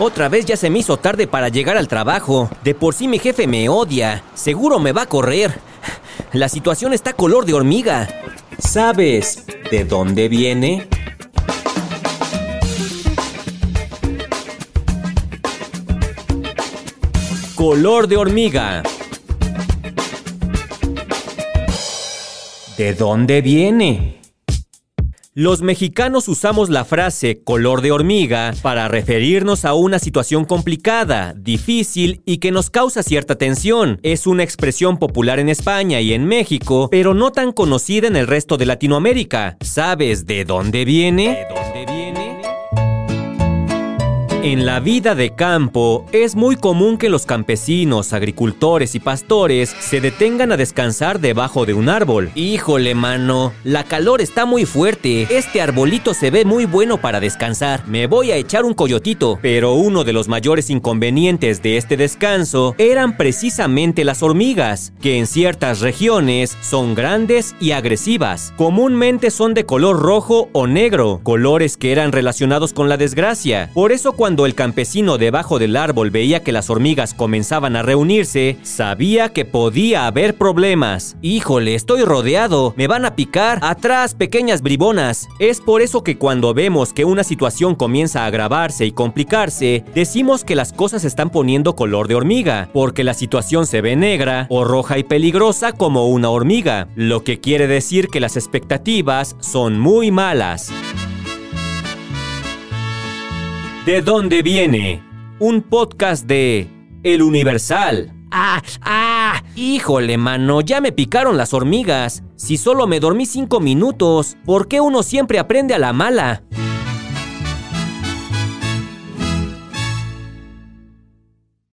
Otra vez ya se me hizo tarde para llegar al trabajo. De por sí mi jefe me odia. Seguro me va a correr. La situación está color de hormiga. ¿Sabes de dónde viene? Color de hormiga. ¿De dónde viene? Los mexicanos usamos la frase color de hormiga para referirnos a una situación complicada, difícil y que nos causa cierta tensión. Es una expresión popular en España y en México, pero no tan conocida en el resto de Latinoamérica. ¿Sabes de dónde viene? En la vida de campo es muy común que los campesinos, agricultores y pastores se detengan a descansar debajo de un árbol. Híjole, mano, la calor está muy fuerte. Este arbolito se ve muy bueno para descansar. Me voy a echar un coyotito. Pero uno de los mayores inconvenientes de este descanso eran precisamente las hormigas, que en ciertas regiones son grandes y agresivas. Comúnmente son de color rojo o negro, colores que eran relacionados con la desgracia. Por eso cuando cuando el campesino debajo del árbol veía que las hormigas comenzaban a reunirse, sabía que podía haber problemas. Híjole, estoy rodeado, me van a picar, atrás pequeñas bribonas. Es por eso que cuando vemos que una situación comienza a agravarse y complicarse, decimos que las cosas están poniendo color de hormiga, porque la situación se ve negra o roja y peligrosa como una hormiga, lo que quiere decir que las expectativas son muy malas. ¿De dónde viene? Un podcast de El Universal. ¡Ah! ¡Ah! Híjole, mano, ya me picaron las hormigas. Si solo me dormí cinco minutos, ¿por qué uno siempre aprende a la mala?